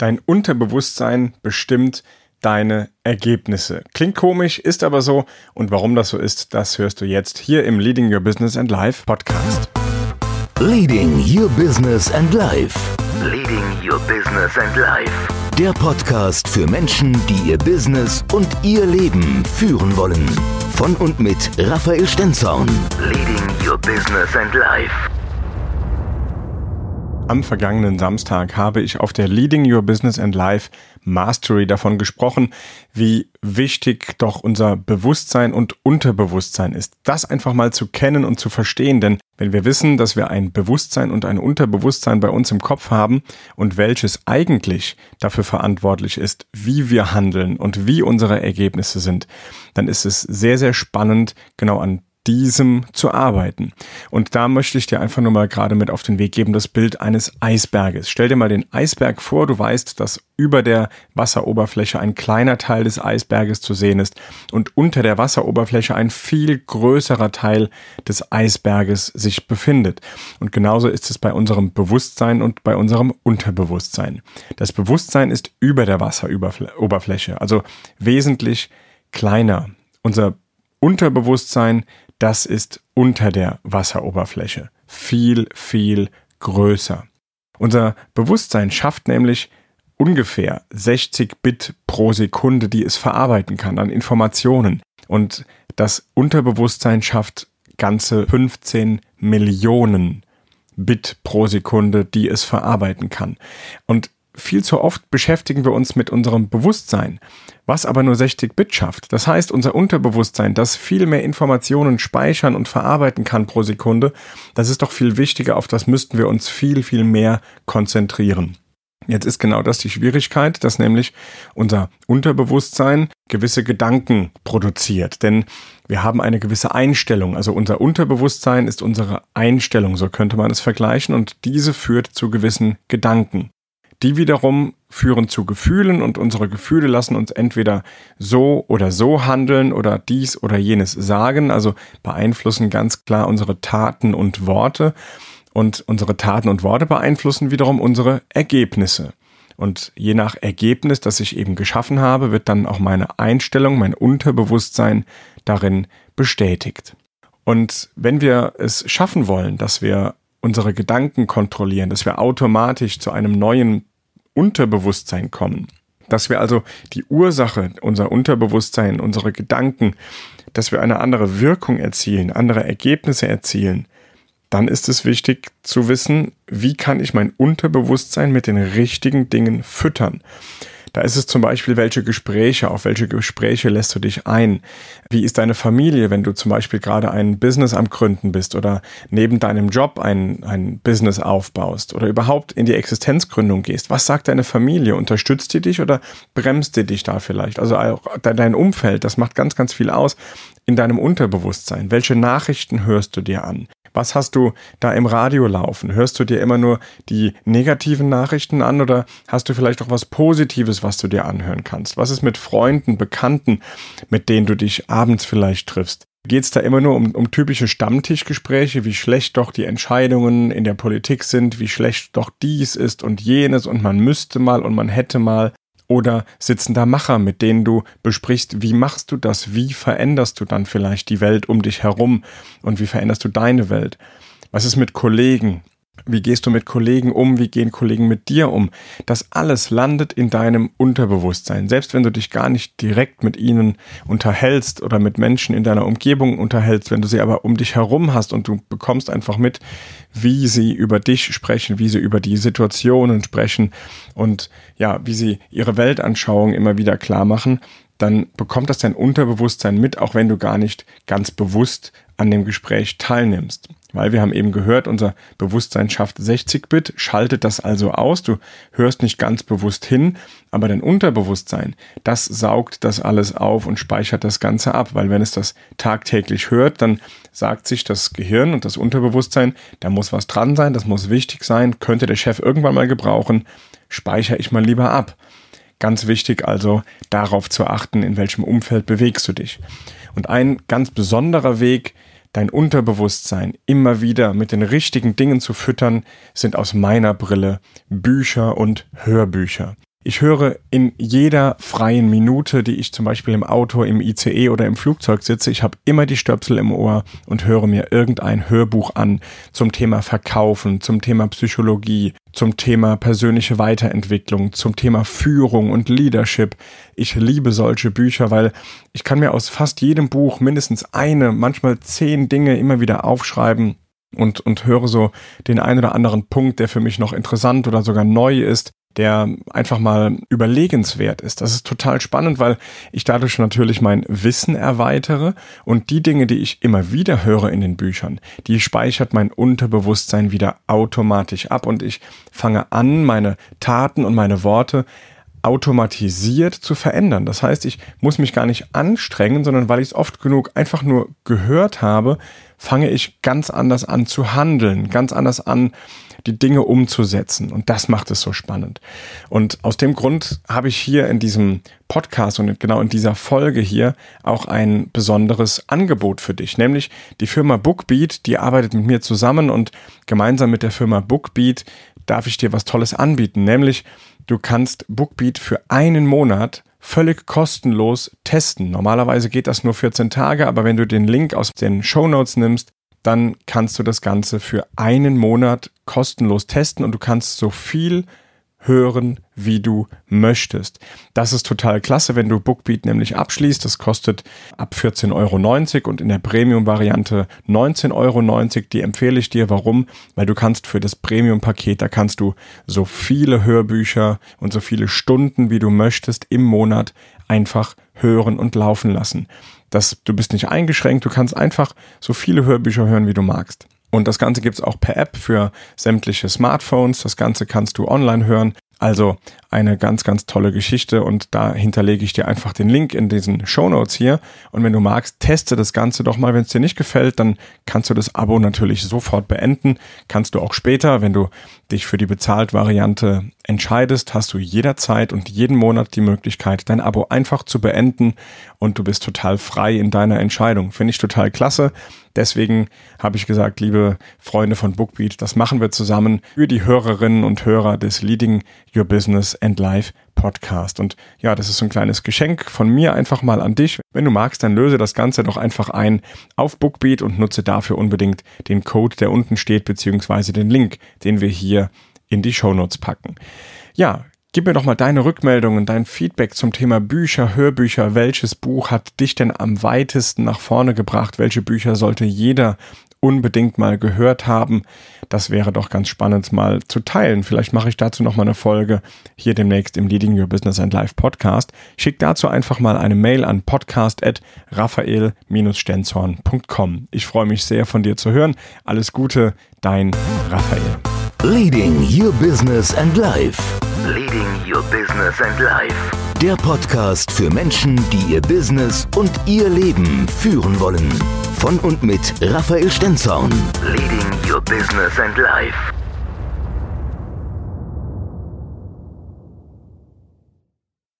Dein Unterbewusstsein bestimmt deine Ergebnisse. Klingt komisch, ist aber so. Und warum das so ist, das hörst du jetzt hier im Leading Your Business and Life Podcast. Leading Your Business and Life. Leading Your Business and Life. Der Podcast für Menschen, die ihr Business und ihr Leben führen wollen. Von und mit Raphael Stenzorn. Leading Your Business and Life. Am vergangenen Samstag habe ich auf der Leading Your Business and Life Mastery davon gesprochen, wie wichtig doch unser Bewusstsein und Unterbewusstsein ist. Das einfach mal zu kennen und zu verstehen, denn wenn wir wissen, dass wir ein Bewusstsein und ein Unterbewusstsein bei uns im Kopf haben und welches eigentlich dafür verantwortlich ist, wie wir handeln und wie unsere Ergebnisse sind, dann ist es sehr, sehr spannend, genau an diesem zu arbeiten. Und da möchte ich dir einfach nur mal gerade mit auf den Weg geben, das Bild eines Eisberges. Stell dir mal den Eisberg vor, du weißt, dass über der Wasseroberfläche ein kleiner Teil des Eisberges zu sehen ist und unter der Wasseroberfläche ein viel größerer Teil des Eisberges sich befindet. Und genauso ist es bei unserem Bewusstsein und bei unserem Unterbewusstsein. Das Bewusstsein ist über der Wasseroberfläche, also wesentlich kleiner. Unser Unterbewusstsein das ist unter der Wasseroberfläche. Viel, viel größer. Unser Bewusstsein schafft nämlich ungefähr 60 Bit pro Sekunde, die es verarbeiten kann an Informationen. Und das Unterbewusstsein schafft ganze 15 Millionen Bit pro Sekunde, die es verarbeiten kann. Und viel zu oft beschäftigen wir uns mit unserem Bewusstsein, was aber nur 60 Bit schafft. Das heißt, unser Unterbewusstsein, das viel mehr Informationen speichern und verarbeiten kann pro Sekunde, das ist doch viel wichtiger, auf das müssten wir uns viel, viel mehr konzentrieren. Jetzt ist genau das die Schwierigkeit, dass nämlich unser Unterbewusstsein gewisse Gedanken produziert. Denn wir haben eine gewisse Einstellung. Also unser Unterbewusstsein ist unsere Einstellung, so könnte man es vergleichen, und diese führt zu gewissen Gedanken. Die wiederum führen zu Gefühlen und unsere Gefühle lassen uns entweder so oder so handeln oder dies oder jenes sagen, also beeinflussen ganz klar unsere Taten und Worte und unsere Taten und Worte beeinflussen wiederum unsere Ergebnisse. Und je nach Ergebnis, das ich eben geschaffen habe, wird dann auch meine Einstellung, mein Unterbewusstsein darin bestätigt. Und wenn wir es schaffen wollen, dass wir unsere Gedanken kontrollieren, dass wir automatisch zu einem neuen Unterbewusstsein kommen. Dass wir also die Ursache, unser Unterbewusstsein, unsere Gedanken, dass wir eine andere Wirkung erzielen, andere Ergebnisse erzielen, dann ist es wichtig zu wissen, wie kann ich mein Unterbewusstsein mit den richtigen Dingen füttern. Da ist es zum Beispiel, welche Gespräche, auf welche Gespräche lässt du dich ein? Wie ist deine Familie, wenn du zum Beispiel gerade ein Business am Gründen bist oder neben deinem Job ein, ein Business aufbaust oder überhaupt in die Existenzgründung gehst? Was sagt deine Familie? Unterstützt die dich oder bremst die dich da vielleicht? Also auch dein Umfeld, das macht ganz, ganz viel aus in deinem Unterbewusstsein. Welche Nachrichten hörst du dir an? Was hast du da im Radio laufen? Hörst du dir immer nur die negativen Nachrichten an oder hast du vielleicht auch was Positives, was du dir anhören kannst? Was ist mit Freunden, Bekannten, mit denen du dich abends vielleicht triffst? Geht es da immer nur um, um typische Stammtischgespräche, wie schlecht doch die Entscheidungen in der Politik sind, wie schlecht doch dies ist und jenes und man müsste mal und man hätte mal? Oder sitzen da Macher, mit denen du besprichst, wie machst du das? Wie veränderst du dann vielleicht die Welt um dich herum? Und wie veränderst du deine Welt? Was ist mit Kollegen? Wie gehst du mit Kollegen um? Wie gehen Kollegen mit dir um? Das alles landet in deinem Unterbewusstsein. Selbst wenn du dich gar nicht direkt mit ihnen unterhältst oder mit Menschen in deiner Umgebung unterhältst, wenn du sie aber um dich herum hast und du bekommst einfach mit, wie sie über dich sprechen, wie sie über die Situationen sprechen und ja, wie sie ihre Weltanschauung immer wieder klar machen, dann bekommt das dein Unterbewusstsein mit, auch wenn du gar nicht ganz bewusst an dem Gespräch teilnimmst. Weil wir haben eben gehört, unser Bewusstsein schafft 60 Bit, schaltet das also aus. Du hörst nicht ganz bewusst hin, aber dein Unterbewusstsein, das saugt das alles auf und speichert das Ganze ab. Weil wenn es das tagtäglich hört, dann sagt sich das Gehirn und das Unterbewusstsein, da muss was dran sein, das muss wichtig sein, könnte der Chef irgendwann mal gebrauchen, speichere ich mal lieber ab. Ganz wichtig also darauf zu achten, in welchem Umfeld bewegst du dich. Und ein ganz besonderer Weg, dein Unterbewusstsein immer wieder mit den richtigen Dingen zu füttern, sind aus meiner Brille Bücher und Hörbücher. Ich höre in jeder freien Minute, die ich zum Beispiel im Auto, im ICE oder im Flugzeug sitze, ich habe immer die Stöpsel im Ohr und höre mir irgendein Hörbuch an zum Thema Verkaufen, zum Thema Psychologie, zum Thema persönliche Weiterentwicklung, zum Thema Führung und Leadership. Ich liebe solche Bücher, weil ich kann mir aus fast jedem Buch mindestens eine, manchmal zehn Dinge immer wieder aufschreiben und, und höre so den einen oder anderen Punkt, der für mich noch interessant oder sogar neu ist der einfach mal überlegenswert ist. Das ist total spannend, weil ich dadurch natürlich mein Wissen erweitere und die Dinge, die ich immer wieder höre in den Büchern, die speichert mein Unterbewusstsein wieder automatisch ab und ich fange an, meine Taten und meine Worte automatisiert zu verändern. Das heißt, ich muss mich gar nicht anstrengen, sondern weil ich es oft genug einfach nur gehört habe, fange ich ganz anders an zu handeln, ganz anders an, die Dinge umzusetzen. Und das macht es so spannend. Und aus dem Grund habe ich hier in diesem Podcast und genau in dieser Folge hier auch ein besonderes Angebot für dich, nämlich die Firma Bookbeat, die arbeitet mit mir zusammen und gemeinsam mit der Firma Bookbeat darf ich dir was Tolles anbieten, nämlich du kannst Bookbeat für einen Monat völlig kostenlos testen. Normalerweise geht das nur 14 Tage, aber wenn du den Link aus den Show Notes nimmst, dann kannst du das Ganze für einen Monat kostenlos testen und du kannst so viel hören, wie du möchtest. Das ist total klasse, wenn du Bookbeat nämlich abschließt. Das kostet ab 14,90 Euro und in der Premium-Variante 19,90 Euro. Die empfehle ich dir. Warum? Weil du kannst für das Premium-Paket, da kannst du so viele Hörbücher und so viele Stunden, wie du möchtest, im Monat einfach hören und laufen lassen. Das, du bist nicht eingeschränkt, du kannst einfach so viele Hörbücher hören, wie du magst. Und das Ganze gibt's auch per App für sämtliche Smartphones. Das Ganze kannst du online hören. Also eine ganz, ganz tolle Geschichte und da hinterlege ich dir einfach den Link in diesen Show Notes hier. Und wenn du magst, teste das Ganze doch mal. Wenn es dir nicht gefällt, dann kannst du das Abo natürlich sofort beenden. Kannst du auch später, wenn du dich für die Bezahlt-Variante entscheidest, hast du jederzeit und jeden Monat die Möglichkeit, dein Abo einfach zu beenden und du bist total frei in deiner Entscheidung. Finde ich total klasse. Deswegen habe ich gesagt, liebe Freunde von Bookbeat, das machen wir zusammen für die Hörerinnen und Hörer des Leading Your Business and Life Podcast. Und ja, das ist so ein kleines Geschenk von mir einfach mal an dich. Wenn du magst, dann löse das Ganze doch einfach ein auf Bookbeat und nutze dafür unbedingt den Code, der unten steht, beziehungsweise den Link, den wir hier in die Show Notes packen. Ja, Gib mir doch mal deine Rückmeldungen, dein Feedback zum Thema Bücher, Hörbücher. Welches Buch hat dich denn am weitesten nach vorne gebracht? Welche Bücher sollte jeder unbedingt mal gehört haben. Das wäre doch ganz spannend mal zu teilen. Vielleicht mache ich dazu noch mal eine Folge hier demnächst im Leading Your Business and Life Podcast. Schick dazu einfach mal eine Mail an podcast@raphael-stenzhorn.com. Ich freue mich sehr von dir zu hören. Alles Gute, dein Raphael. Leading Your Business and Life. Leading Your Business and Life. Der Podcast für Menschen, die ihr Business und ihr Leben führen wollen. Von und mit Raphael Stenzhorn. Leading Your Business and Life.